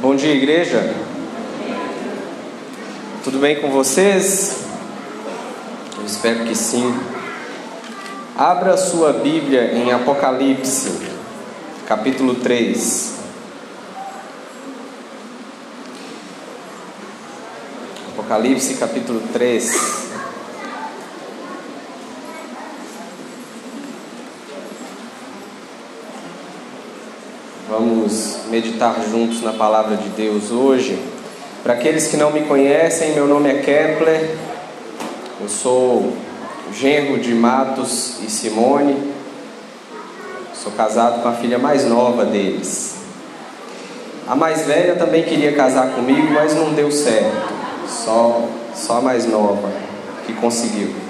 Bom dia, igreja. Tudo bem com vocês? Eu espero que sim. Abra sua Bíblia em Apocalipse, capítulo 3. Apocalipse, capítulo 3. Vamos meditar juntos na palavra de Deus hoje. Para aqueles que não me conhecem, meu nome é Kepler, eu sou genro de Matos e Simone, sou casado com a filha mais nova deles. A mais velha também queria casar comigo, mas não deu certo, só, só a mais nova que conseguiu.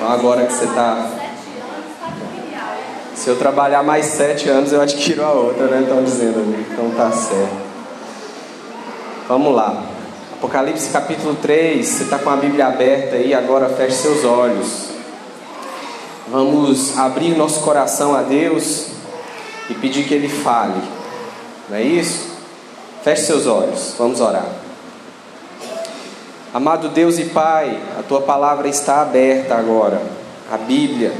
Então agora que você está. Se eu trabalhar mais sete anos, eu adquiro a outra, né? Estão dizendo ali. Então tá certo. Vamos lá. Apocalipse capítulo 3. Você está com a Bíblia aberta aí, agora feche seus olhos. Vamos abrir nosso coração a Deus e pedir que Ele fale. Não é isso? Feche seus olhos. Vamos orar. Amado Deus e Pai, a tua palavra está aberta agora, a Bíblia.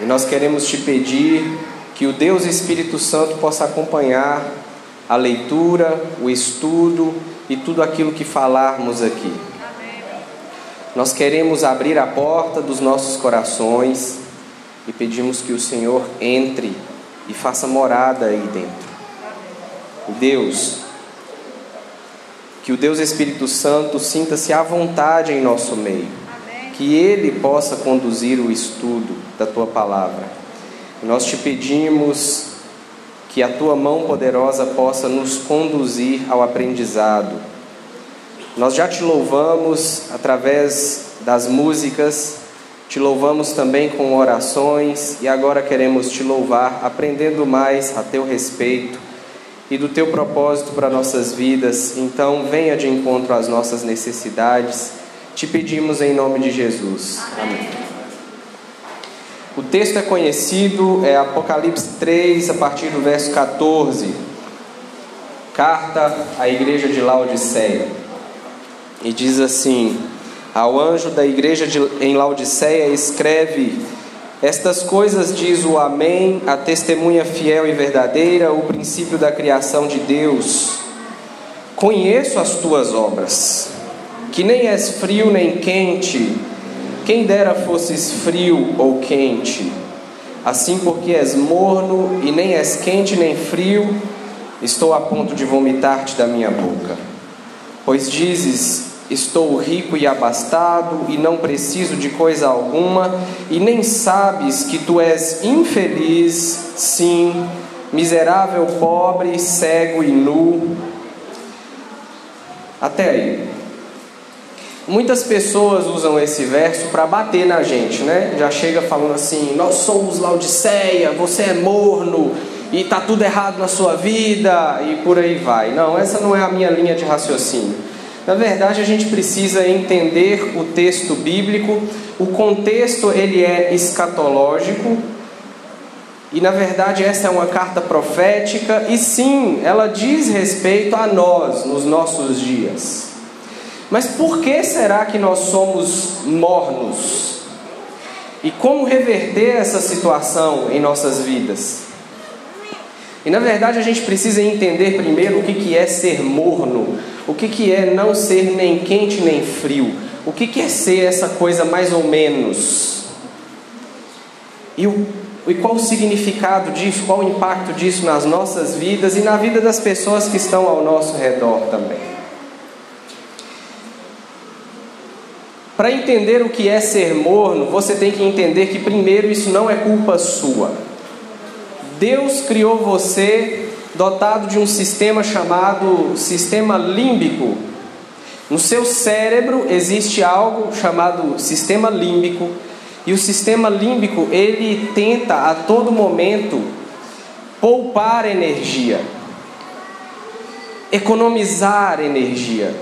E nós queremos te pedir que o Deus Espírito Santo possa acompanhar a leitura, o estudo e tudo aquilo que falarmos aqui. Nós queremos abrir a porta dos nossos corações e pedimos que o Senhor entre e faça morada aí dentro. Deus, que o Deus Espírito Santo sinta-se à vontade em nosso meio. Que Ele possa conduzir o estudo da Tua palavra. Nós te pedimos que a Tua mão poderosa possa nos conduzir ao aprendizado. Nós já te louvamos através das músicas, te louvamos também com orações e agora queremos te louvar aprendendo mais a Teu respeito e do teu propósito para nossas vidas. Então, venha de encontro às nossas necessidades. Te pedimos em nome de Jesus. Amém. O texto é conhecido, é Apocalipse 3, a partir do verso 14. Carta à igreja de Laodiceia. E diz assim: Ao anjo da igreja de, em Laodiceia, escreve estas coisas diz o Amém, a testemunha fiel e verdadeira, o princípio da criação de Deus. Conheço as tuas obras, que nem és frio nem quente, quem dera fosses frio ou quente. Assim, porque és morno e nem és quente nem frio, estou a ponto de vomitar-te da minha boca. Pois dizes: Estou rico e abastado e não preciso de coisa alguma, e nem sabes que tu és infeliz, sim, miserável, pobre, cego e nu. Até aí. Muitas pessoas usam esse verso para bater na gente, né? Já chega falando assim: Nós somos Laodiceia, você é morno e tá tudo errado na sua vida e por aí vai. Não, essa não é a minha linha de raciocínio. Na verdade, a gente precisa entender o texto bíblico. O contexto ele é escatológico. E na verdade, essa é uma carta profética e sim, ela diz respeito a nós nos nossos dias. Mas por que será que nós somos mornos? E como reverter essa situação em nossas vidas? E na verdade a gente precisa entender primeiro o que é ser morno, o que é não ser nem quente nem frio, o que é ser essa coisa mais ou menos. E, o, e qual o significado disso, qual o impacto disso nas nossas vidas e na vida das pessoas que estão ao nosso redor também. Para entender o que é ser morno, você tem que entender que, primeiro, isso não é culpa sua. Deus criou você dotado de um sistema chamado sistema límbico. No seu cérebro existe algo chamado sistema límbico, e o sistema límbico ele tenta a todo momento poupar energia, economizar energia.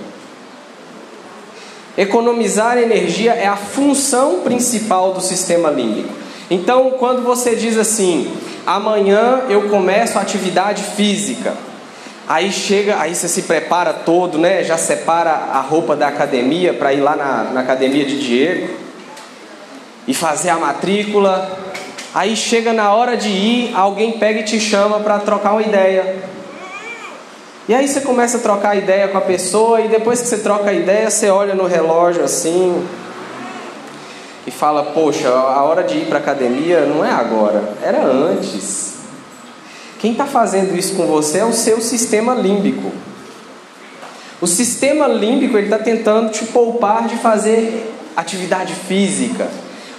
Economizar energia é a função principal do sistema límbico. Então, quando você diz assim, amanhã eu começo a atividade física, aí chega, aí você se prepara todo, né? Já separa a roupa da academia para ir lá na, na academia de Diego e fazer a matrícula. Aí chega na hora de ir, alguém pega e te chama para trocar uma ideia. E aí você começa a trocar ideia com a pessoa e depois que você troca a ideia, você olha no relógio assim e fala: "Poxa, a hora de ir para academia não é agora, era antes". Quem está fazendo isso com você é o seu sistema límbico. O sistema límbico está tentando te poupar de fazer atividade física.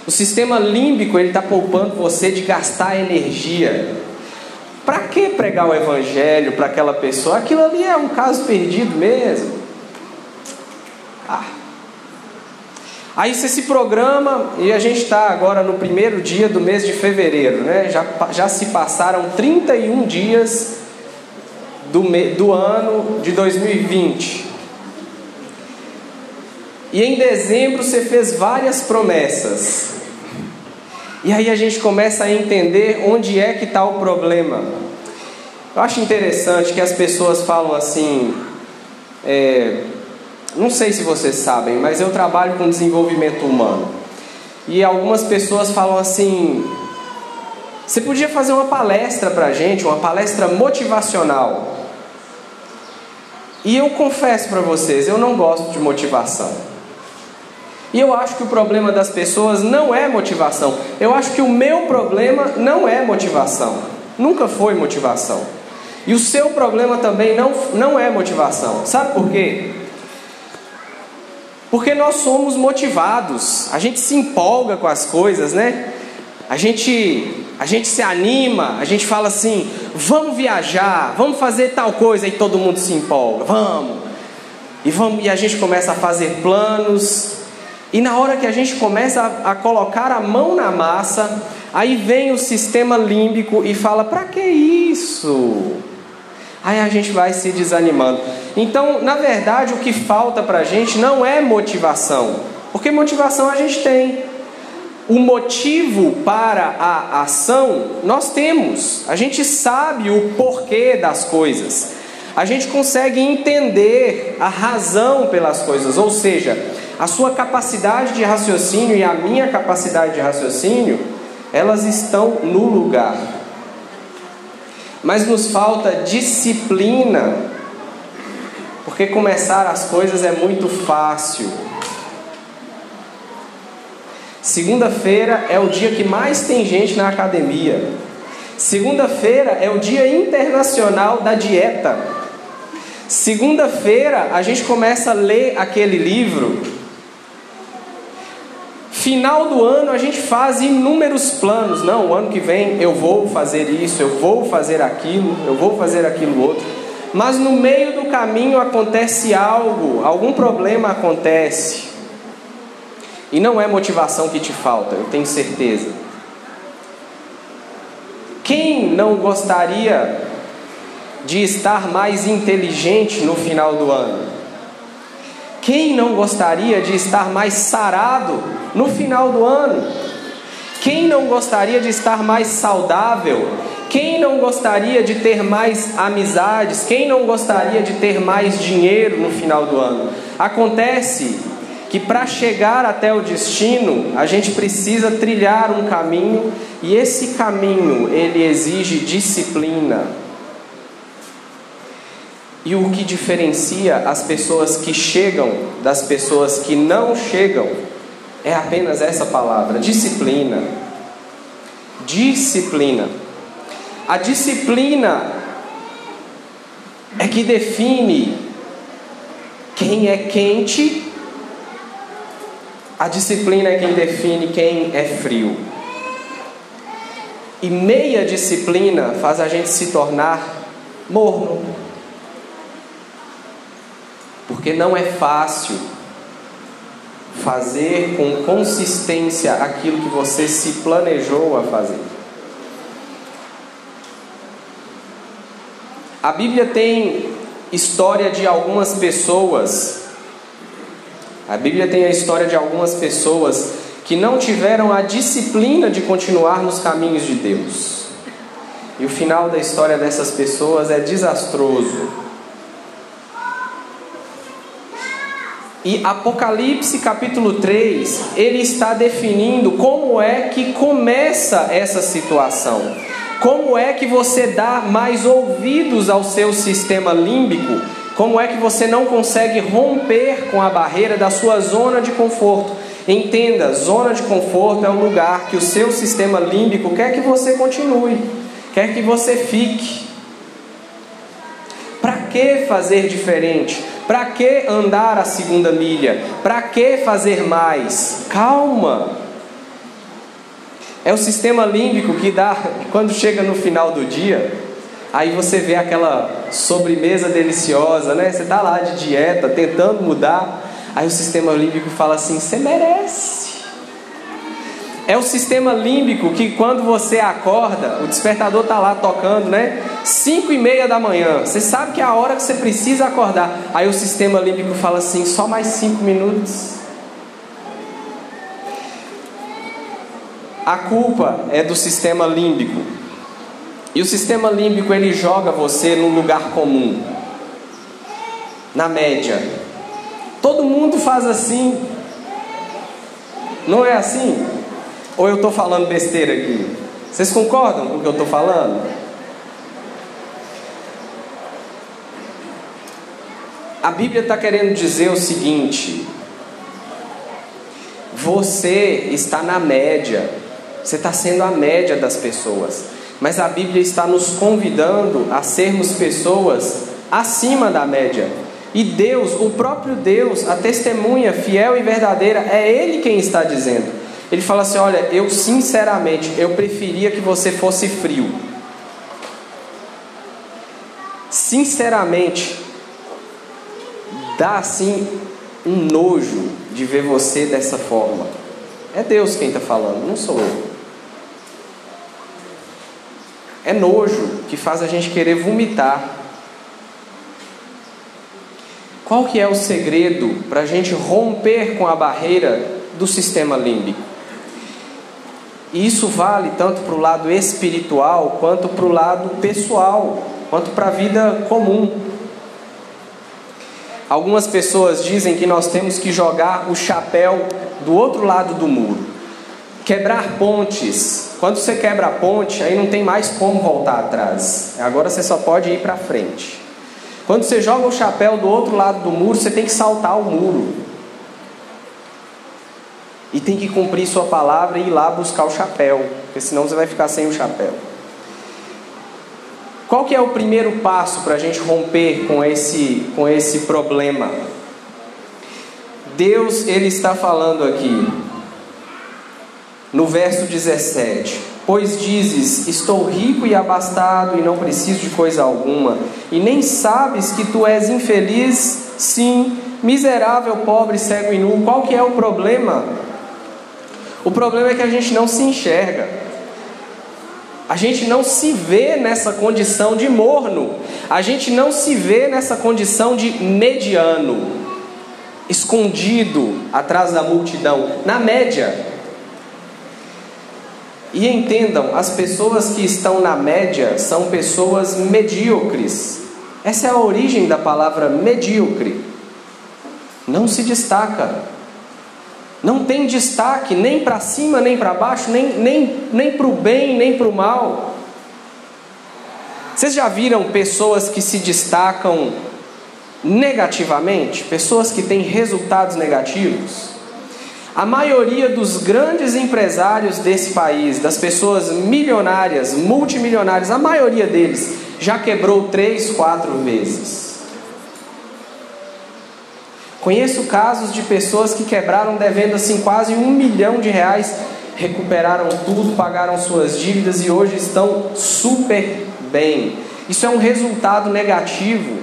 O sistema límbico está poupando você de gastar energia. Para que pregar o evangelho para aquela pessoa? Aquilo ali é um caso perdido mesmo. Ah. Aí você se programa e a gente está agora no primeiro dia do mês de fevereiro, né? Já, já se passaram 31 dias do, me, do ano de 2020. E em dezembro você fez várias promessas. E aí a gente começa a entender onde é que está o problema. Eu acho interessante que as pessoas falam assim, é, não sei se vocês sabem, mas eu trabalho com desenvolvimento humano. E algumas pessoas falam assim: você podia fazer uma palestra para a gente, uma palestra motivacional. E eu confesso para vocês, eu não gosto de motivação. E eu acho que o problema das pessoas não é motivação. Eu acho que o meu problema não é motivação. Nunca foi motivação. E o seu problema também não, não é motivação. Sabe por quê? Porque nós somos motivados. A gente se empolga com as coisas, né? A gente, a gente se anima, a gente fala assim: vamos viajar, vamos fazer tal coisa, e todo mundo se empolga, vamos. E, vamos, e a gente começa a fazer planos, e na hora que a gente começa a, a colocar a mão na massa, aí vem o sistema límbico e fala: para que isso? Aí a gente vai se desanimando. Então, na verdade, o que falta para a gente não é motivação, porque motivação a gente tem. O motivo para a ação nós temos, a gente sabe o porquê das coisas, a gente consegue entender a razão pelas coisas, ou seja, a sua capacidade de raciocínio e a minha capacidade de raciocínio, elas estão no lugar. Mas nos falta disciplina, porque começar as coisas é muito fácil. Segunda-feira é o dia que mais tem gente na academia. Segunda-feira é o dia internacional da dieta. Segunda-feira a gente começa a ler aquele livro Final do ano a gente faz inúmeros planos. Não, o ano que vem eu vou fazer isso, eu vou fazer aquilo, eu vou fazer aquilo outro. Mas no meio do caminho acontece algo, algum problema acontece. E não é motivação que te falta, eu tenho certeza. Quem não gostaria de estar mais inteligente no final do ano? Quem não gostaria de estar mais sarado no final do ano? Quem não gostaria de estar mais saudável? Quem não gostaria de ter mais amizades? Quem não gostaria de ter mais dinheiro no final do ano? Acontece que para chegar até o destino, a gente precisa trilhar um caminho e esse caminho ele exige disciplina. E o que diferencia as pessoas que chegam das pessoas que não chegam é apenas essa palavra: disciplina. Disciplina. A disciplina é que define quem é quente, a disciplina é quem define quem é frio. E meia disciplina faz a gente se tornar morno porque não é fácil fazer com consistência aquilo que você se planejou a fazer. A Bíblia tem história de algumas pessoas A Bíblia tem a história de algumas pessoas que não tiveram a disciplina de continuar nos caminhos de Deus. E o final da história dessas pessoas é desastroso. E Apocalipse capítulo 3, ele está definindo como é que começa essa situação. Como é que você dá mais ouvidos ao seu sistema límbico? Como é que você não consegue romper com a barreira da sua zona de conforto? Entenda, zona de conforto é o lugar que o seu sistema límbico quer que você continue, quer que você fique. Para que fazer diferente? Para que andar a segunda milha? Para que fazer mais? Calma. É o sistema límbico que dá, quando chega no final do dia, aí você vê aquela sobremesa deliciosa, né? Você está lá de dieta, tentando mudar, aí o sistema límbico fala assim: você merece. É o sistema límbico que quando você acorda, o despertador está lá tocando, né? 5 e meia da manhã. Você sabe que é a hora que você precisa acordar. Aí o sistema límbico fala assim: só mais 5 minutos. A culpa é do sistema límbico. E o sistema límbico ele joga você num lugar comum. Na média. Todo mundo faz assim. Não é assim? Ou eu estou falando besteira aqui? Vocês concordam com o que eu estou falando? A Bíblia está querendo dizer o seguinte: você está na média você está sendo a média das pessoas. Mas a Bíblia está nos convidando a sermos pessoas acima da média. E Deus, o próprio Deus, a testemunha fiel e verdadeira, é Ele quem está dizendo. Ele fala assim: Olha, eu sinceramente, eu preferia que você fosse frio. Sinceramente, dá assim um nojo de ver você dessa forma. É Deus quem está falando, não sou eu. É nojo que faz a gente querer vomitar. Qual que é o segredo para a gente romper com a barreira do sistema límbico? E isso vale tanto para o lado espiritual quanto para o lado pessoal, quanto para a vida comum. Algumas pessoas dizem que nós temos que jogar o chapéu do outro lado do muro. Quebrar pontes. Quando você quebra a ponte, aí não tem mais como voltar atrás. Agora você só pode ir para frente. Quando você joga o chapéu do outro lado do muro, você tem que saltar o muro. E tem que cumprir sua palavra e ir lá buscar o chapéu, porque senão você vai ficar sem o chapéu. Qual que é o primeiro passo para a gente romper com esse, com esse problema? Deus ele está falando aqui no verso 17: Pois dizes: Estou rico e abastado e não preciso de coisa alguma, e nem sabes que tu és infeliz, sim, miserável, pobre, cego e nu. Qual que é o problema? O problema é que a gente não se enxerga. A gente não se vê nessa condição de morno. A gente não se vê nessa condição de mediano, escondido atrás da multidão. Na média, e entendam, as pessoas que estão na média são pessoas medíocres. Essa é a origem da palavra medíocre. Não se destaca. Não tem destaque nem para cima, nem para baixo, nem, nem, nem para o bem, nem para o mal. Vocês já viram pessoas que se destacam negativamente? Pessoas que têm resultados negativos? A maioria dos grandes empresários desse país, das pessoas milionárias, multimilionárias, a maioria deles já quebrou três, quatro vezes. Conheço casos de pessoas que quebraram devendo assim quase um milhão de reais, recuperaram tudo, pagaram suas dívidas e hoje estão super bem. Isso é um resultado negativo.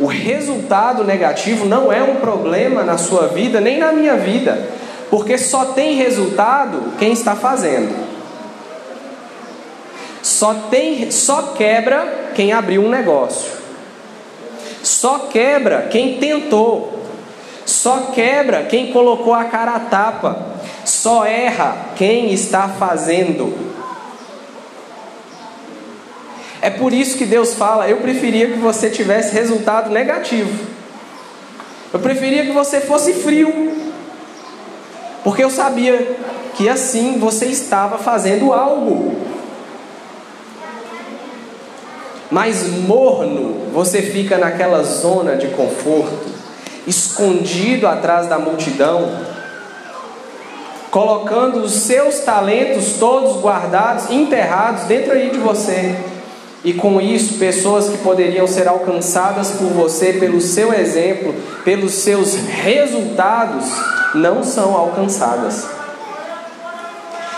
O resultado negativo não é um problema na sua vida, nem na minha vida, porque só tem resultado quem está fazendo. Só tem, só quebra quem abriu um negócio. Só quebra quem tentou. Só quebra quem colocou a cara a tapa. Só erra quem está fazendo. É por isso que Deus fala: eu preferia que você tivesse resultado negativo. Eu preferia que você fosse frio. Porque eu sabia que assim você estava fazendo algo. Mas morno, você fica naquela zona de conforto, escondido atrás da multidão, colocando os seus talentos todos guardados, enterrados dentro aí de você. E com isso, pessoas que poderiam ser alcançadas por você, pelo seu exemplo, pelos seus resultados, não são alcançadas.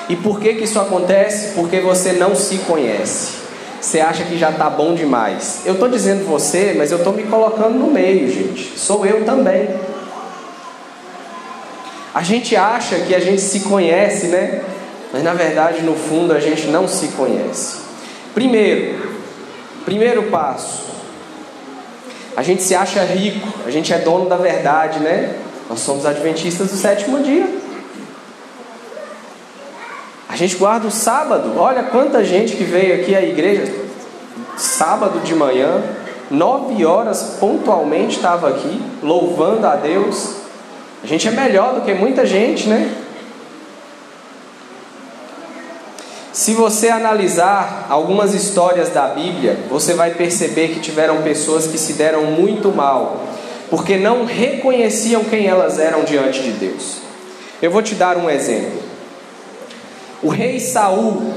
E por que, que isso acontece? Porque você não se conhece. Você acha que já está bom demais. Eu estou dizendo você, mas eu estou me colocando no meio, gente. Sou eu também. A gente acha que a gente se conhece, né? Mas na verdade, no fundo, a gente não se conhece. Primeiro, primeiro passo. A gente se acha rico, a gente é dono da verdade, né? Nós somos adventistas do sétimo dia. Gente guarda o sábado. Olha quanta gente que veio aqui à igreja sábado de manhã, nove horas pontualmente estava aqui, louvando a Deus. A gente é melhor do que muita gente, né? Se você analisar algumas histórias da Bíblia, você vai perceber que tiveram pessoas que se deram muito mal, porque não reconheciam quem elas eram diante de Deus. Eu vou te dar um exemplo. O rei Saul,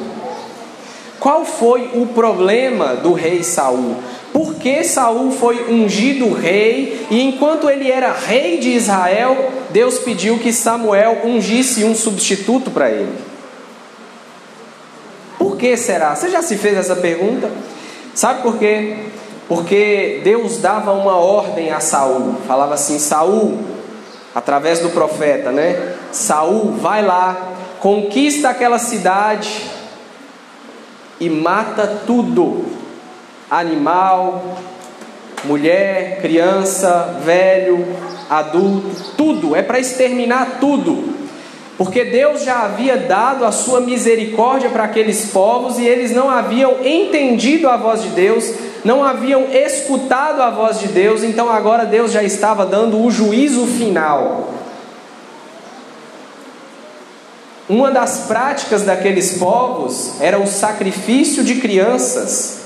qual foi o problema do rei Saul? Por que Saul foi ungido rei e enquanto ele era rei de Israel, Deus pediu que Samuel ungisse um substituto para ele? Por que será? Você já se fez essa pergunta? Sabe por quê? Porque Deus dava uma ordem a Saul, falava assim: Saul, através do profeta, né? Saul, vai lá, conquista aquela cidade e mata tudo: animal, mulher, criança, velho, adulto, tudo, é para exterminar tudo. Porque Deus já havia dado a sua misericórdia para aqueles povos e eles não haviam entendido a voz de Deus, não haviam escutado a voz de Deus, então agora Deus já estava dando o juízo final. Uma das práticas daqueles povos era o sacrifício de crianças.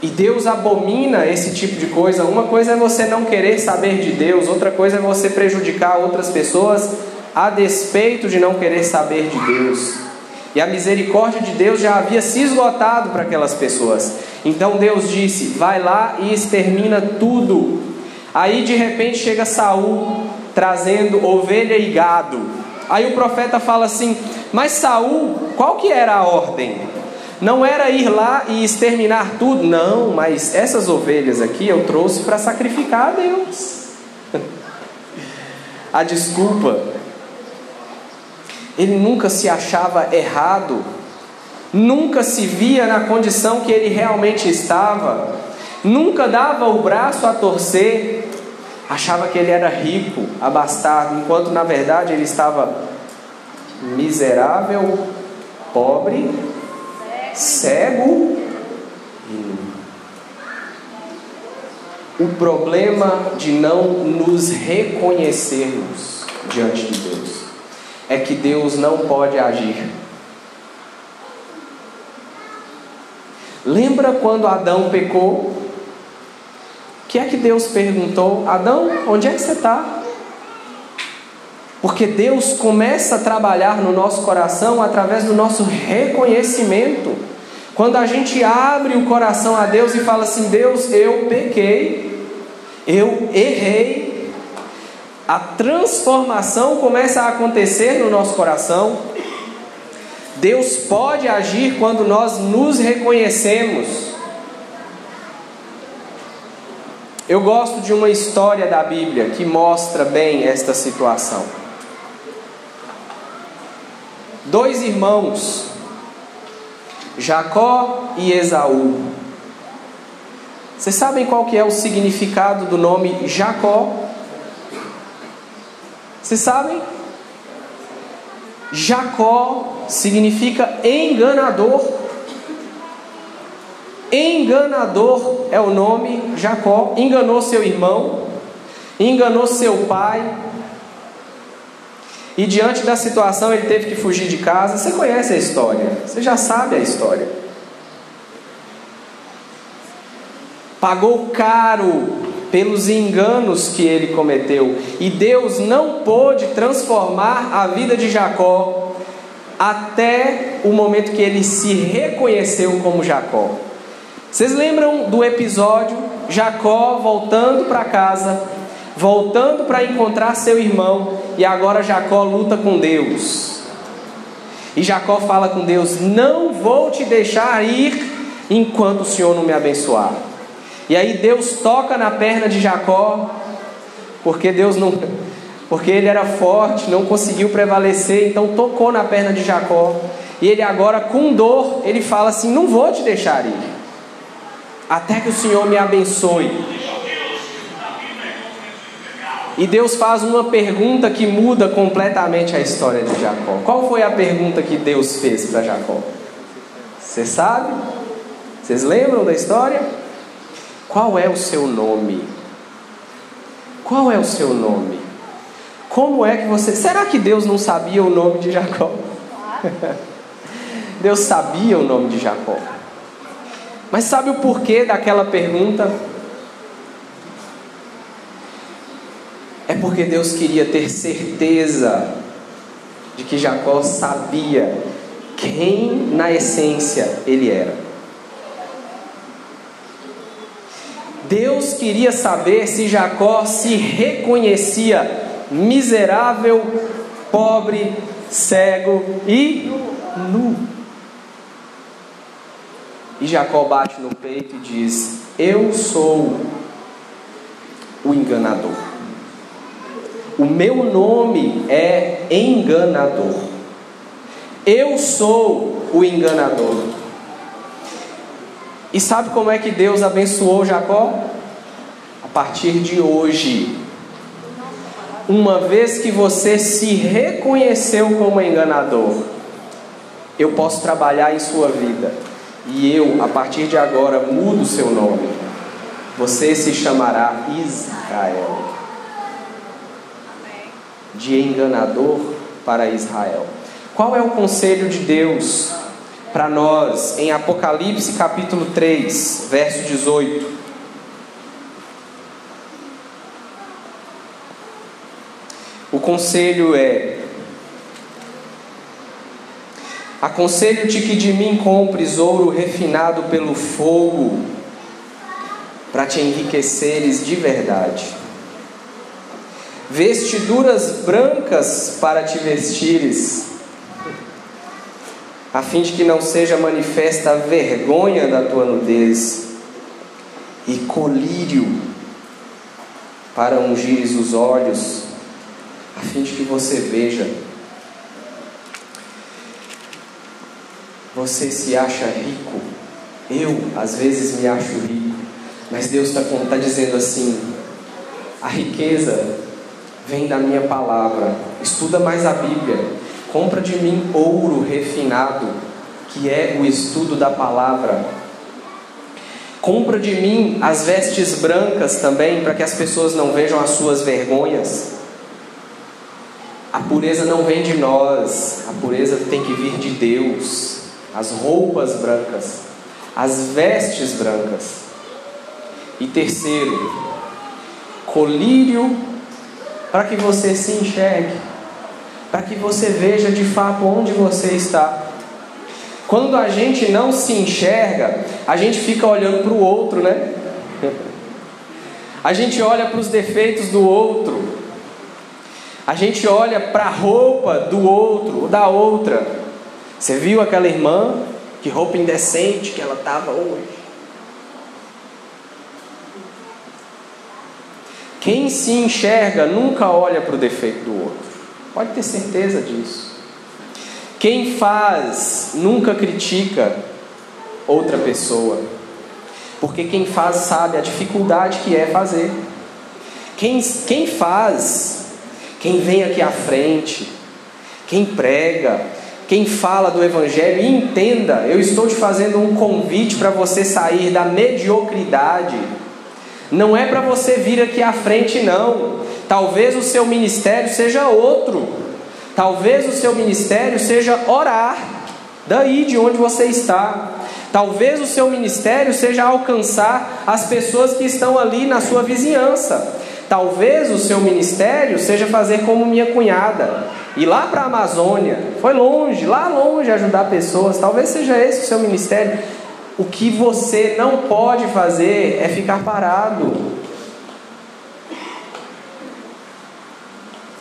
E Deus abomina esse tipo de coisa. Uma coisa é você não querer saber de Deus, outra coisa é você prejudicar outras pessoas a despeito de não querer saber de Deus. E a misericórdia de Deus já havia se esgotado para aquelas pessoas. Então Deus disse: "Vai lá e extermina tudo". Aí de repente chega Saul trazendo ovelha e gado. Aí o profeta fala assim: "Mas Saul, qual que era a ordem? Não era ir lá e exterminar tudo, não, mas essas ovelhas aqui eu trouxe para sacrificar a Deus". a desculpa ele nunca se achava errado, nunca se via na condição que ele realmente estava, nunca dava o braço a torcer, achava que ele era rico, abastado, enquanto na verdade ele estava miserável, pobre, cego e nu. O problema de não nos reconhecermos diante de Deus é que Deus não pode agir. Lembra quando Adão pecou? Que é que Deus perguntou? Adão, onde é que você está? Porque Deus começa a trabalhar no nosso coração através do nosso reconhecimento. Quando a gente abre o coração a Deus e fala assim: Deus, eu pequei, eu errei, a transformação começa a acontecer no nosso coração. Deus pode agir quando nós nos reconhecemos. Eu gosto de uma história da Bíblia que mostra bem esta situação. Dois irmãos, Jacó e Esaú. Vocês sabem qual que é o significado do nome Jacó? Vocês sabem? Jacó significa enganador. Enganador é o nome Jacó. Enganou seu irmão, enganou seu pai. E diante da situação ele teve que fugir de casa. Você conhece a história, você já sabe a história. Pagou caro pelos enganos que ele cometeu. E Deus não pôde transformar a vida de Jacó até o momento que ele se reconheceu como Jacó. Vocês lembram do episódio Jacó voltando para casa, voltando para encontrar seu irmão, e agora Jacó luta com Deus. E Jacó fala com Deus: Não vou te deixar ir enquanto o Senhor não me abençoar. E aí Deus toca na perna de Jacó, porque Deus não, porque ele era forte, não conseguiu prevalecer, então tocou na perna de Jacó. E ele agora com dor, ele fala assim: "Não vou te deixar ir, até que o Senhor me abençoe". E Deus faz uma pergunta que muda completamente a história de Jacó. Qual foi a pergunta que Deus fez para Jacó? Você sabe? Vocês lembram da história? Qual é o seu nome? Qual é o seu nome? Como é que você. Será que Deus não sabia o nome de Jacó? Deus sabia o nome de Jacó. Mas sabe o porquê daquela pergunta? É porque Deus queria ter certeza de que Jacó sabia quem na essência ele era. Deus queria saber se Jacó se reconhecia miserável, pobre, cego e nu. E Jacó bate no peito e diz: Eu sou o enganador. O meu nome é enganador. Eu sou o enganador. E sabe como é que Deus abençoou Jacó? A partir de hoje, uma vez que você se reconheceu como enganador, eu posso trabalhar em sua vida. E eu, a partir de agora, mudo o seu nome. Você se chamará Israel. De enganador para Israel. Qual é o conselho de Deus para nós em Apocalipse capítulo 3, verso 18. O conselho é: Aconselho-te que de mim compres ouro refinado pelo fogo, para te enriqueceres de verdade, vestiduras brancas para te vestires a fim de que não seja manifesta a vergonha da tua nudez, e colírio para ungires os olhos, a fim de que você veja. Você se acha rico, eu às vezes me acho rico, mas Deus está tá dizendo assim: a riqueza vem da minha palavra, estuda mais a Bíblia Compra de mim ouro refinado, que é o estudo da palavra. Compra de mim as vestes brancas também, para que as pessoas não vejam as suas vergonhas. A pureza não vem de nós, a pureza tem que vir de Deus. As roupas brancas, as vestes brancas. E terceiro, colírio para que você se enxergue para que você veja de fato onde você está. Quando a gente não se enxerga, a gente fica olhando para o outro, né? A gente olha para os defeitos do outro. A gente olha para a roupa do outro ou da outra. Você viu aquela irmã? Que roupa indecente que ela estava hoje. Quem se enxerga nunca olha para o defeito do outro. Pode ter certeza disso. Quem faz nunca critica outra pessoa, porque quem faz sabe a dificuldade que é fazer. Quem, quem faz quem vem aqui à frente, quem prega, quem fala do Evangelho, e entenda, eu estou te fazendo um convite para você sair da mediocridade. Não é para você vir aqui à frente, não. Talvez o seu ministério seja outro. Talvez o seu ministério seja orar, daí de onde você está. Talvez o seu ministério seja alcançar as pessoas que estão ali na sua vizinhança. Talvez o seu ministério seja fazer como minha cunhada, ir lá para a Amazônia, foi longe, lá longe ajudar pessoas. Talvez seja esse o seu ministério. O que você não pode fazer é ficar parado.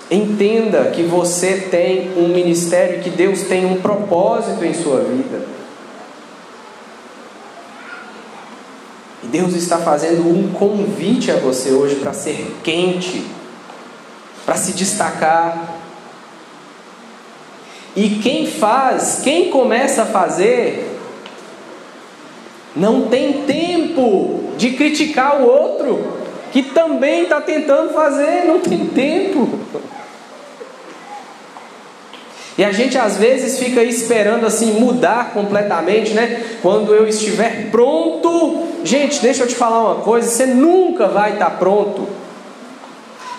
Entenda que você tem um ministério, que Deus tem um propósito em sua vida. E Deus está fazendo um convite a você hoje para ser quente, para se destacar. E quem faz, quem começa a fazer, não tem tempo de criticar o outro, que também está tentando fazer, não tem tempo. E a gente às vezes fica esperando assim mudar completamente, né? Quando eu estiver pronto. Gente, deixa eu te falar uma coisa: você nunca vai estar pronto.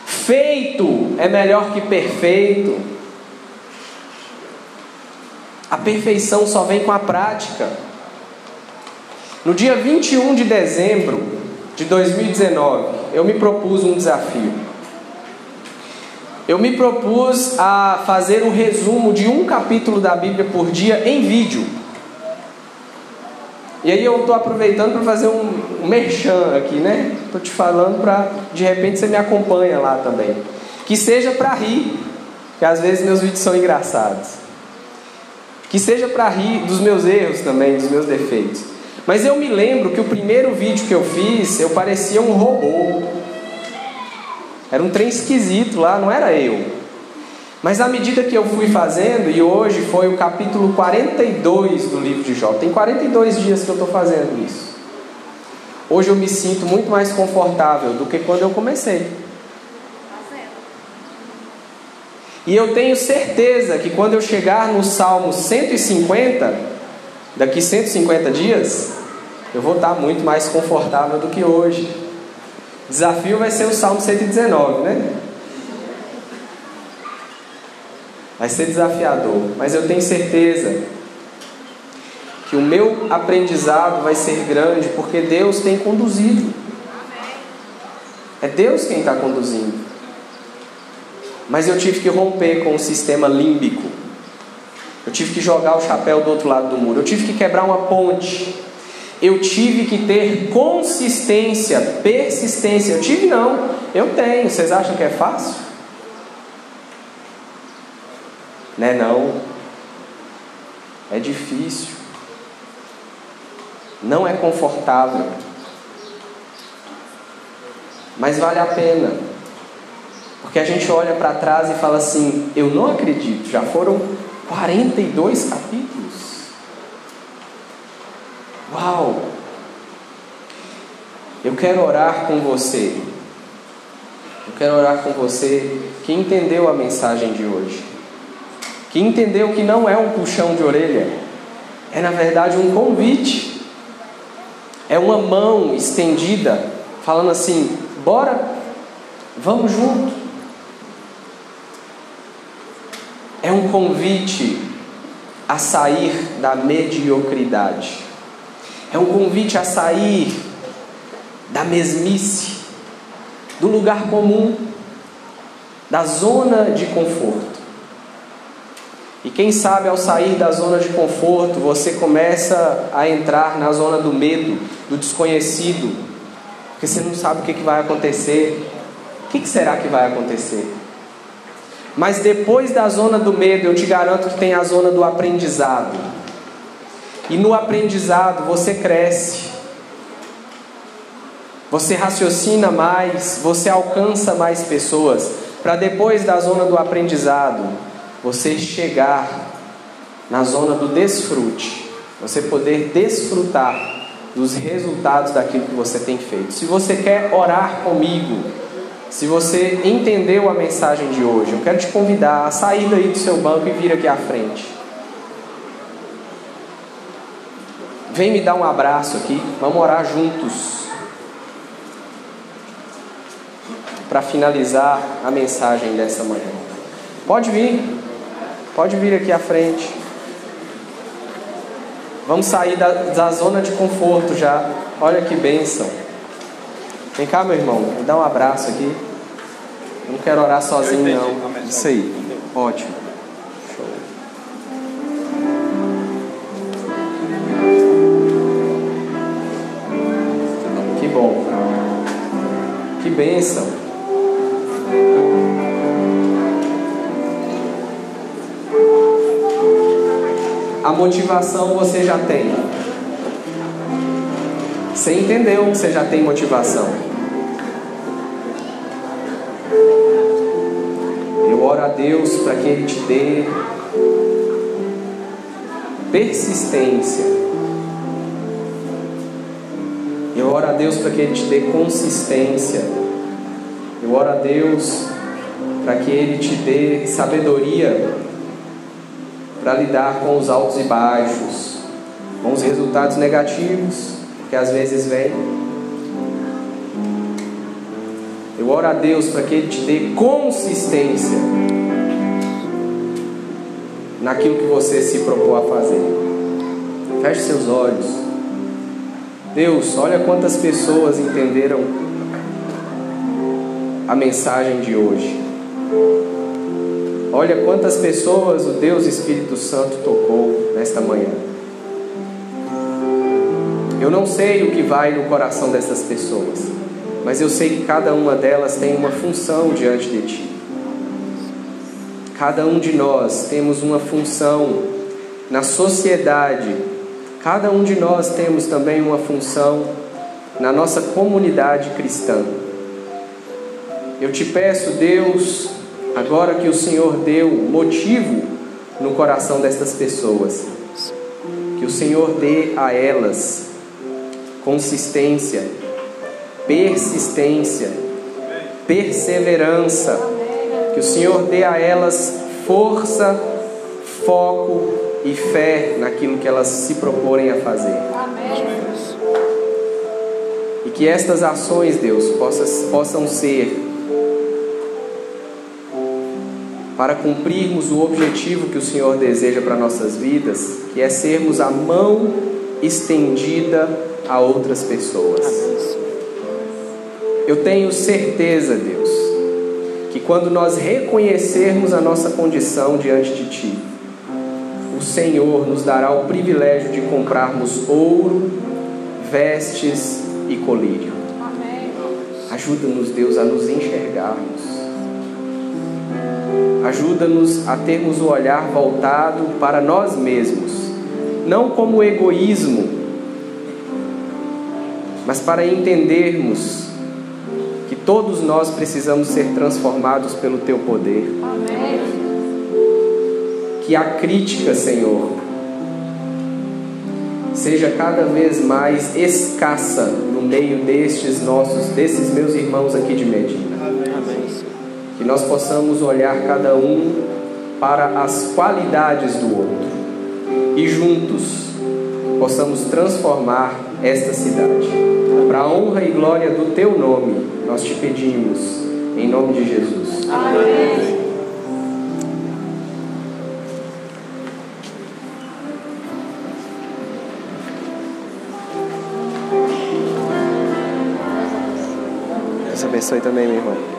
Feito é melhor que perfeito. A perfeição só vem com a prática. No dia 21 de dezembro de 2019, eu me propus um desafio eu me propus a fazer um resumo de um capítulo da Bíblia por dia em vídeo. E aí eu estou aproveitando para fazer um, merchan aqui, né? Estou te falando para de repente você me acompanha lá também. Que seja para rir, que às vezes meus vídeos são engraçados. Que seja para rir dos meus erros também, dos meus defeitos. Mas eu me lembro que o primeiro vídeo que eu fiz, eu parecia um robô. Era um trem esquisito lá, não era eu. Mas à medida que eu fui fazendo, e hoje foi o capítulo 42 do livro de Jó, tem 42 dias que eu estou fazendo isso. Hoje eu me sinto muito mais confortável do que quando eu comecei. E eu tenho certeza que quando eu chegar no Salmo 150, daqui 150 dias, eu vou estar muito mais confortável do que hoje. Desafio vai ser o Salmo 119, né? Vai ser desafiador, mas eu tenho certeza que o meu aprendizado vai ser grande porque Deus tem conduzido. É Deus quem está conduzindo. Mas eu tive que romper com o sistema límbico. Eu tive que jogar o chapéu do outro lado do muro. Eu tive que quebrar uma ponte eu tive que ter consistência, persistência. Eu tive não, eu tenho. Vocês acham que é fácil? Né não? É difícil. Não é confortável. Mas vale a pena. Porque a gente olha para trás e fala assim: eu não acredito, já foram 42 capítulos. Uau! Eu quero orar com você. Eu quero orar com você que entendeu a mensagem de hoje. Que entendeu que não é um puxão de orelha, é na verdade um convite. É uma mão estendida, falando assim: bora, vamos junto. É um convite a sair da mediocridade. É um convite a sair da mesmice, do lugar comum, da zona de conforto. E quem sabe ao sair da zona de conforto, você começa a entrar na zona do medo, do desconhecido, porque você não sabe o que, vai acontecer. O que será que vai acontecer? Mas depois da zona do medo, eu te garanto que tem a zona do aprendizado. E no aprendizado você cresce. Você raciocina mais, você alcança mais pessoas, para depois da zona do aprendizado, você chegar na zona do desfrute, você poder desfrutar dos resultados daquilo que você tem feito. Se você quer orar comigo, Se você entendeu a mensagem de hoje, eu quero te convidar a sair daí do seu banco e vir aqui à frente. Vem me dar um abraço aqui, vamos orar juntos. Para finalizar a mensagem dessa manhã. Pode vir, pode vir aqui à frente. Vamos sair da, da zona de conforto já. Olha que bênção. Vem cá, meu irmão, me dá um abraço aqui. Eu não quero orar sozinho, não. Isso aí. Ótimo. Show. Que bom. Que bênção. A motivação você já tem. Você entendeu que você já tem motivação. A Deus para que Ele te dê persistência. Eu oro a Deus para que Ele te dê consistência. Eu oro a Deus para que Ele te dê sabedoria para lidar com os altos e baixos, com os resultados negativos que às vezes vem. Eu oro a Deus para que Ele te dê consistência naquilo que você se propôs a fazer. Feche seus olhos. Deus, olha quantas pessoas entenderam a mensagem de hoje. Olha quantas pessoas o Deus Espírito Santo tocou nesta manhã. Eu não sei o que vai no coração dessas pessoas, mas eu sei que cada uma delas tem uma função diante de Ti. Cada um de nós temos uma função na sociedade, cada um de nós temos também uma função na nossa comunidade cristã. Eu te peço, Deus, agora que o Senhor deu motivo no coração destas pessoas, que o Senhor dê a elas consistência, persistência, perseverança. Que o Senhor dê a elas força, foco e fé naquilo que elas se proporem a fazer. E que estas ações, Deus, possam, possam ser para cumprirmos o objetivo que o Senhor deseja para nossas vidas, que é sermos a mão estendida a outras pessoas. Eu tenho certeza, Deus, que quando nós reconhecermos a nossa condição diante de Ti, o Senhor nos dará o privilégio de comprarmos ouro, vestes e colírio. Ajuda-nos, Deus, a nos enxergarmos. Ajuda-nos a termos o olhar voltado para nós mesmos, não como egoísmo, mas para entendermos todos nós precisamos ser transformados pelo Teu poder. Amém. Que a crítica, Senhor, seja cada vez mais escassa no meio destes nossos, desses meus irmãos aqui de Medina. Amém. Que nós possamos olhar cada um para as qualidades do outro e juntos possamos transformar esta cidade. Para a honra e glória do teu nome, nós te pedimos, em nome de Jesus. Amém. Deus abençoe também, meu irmão.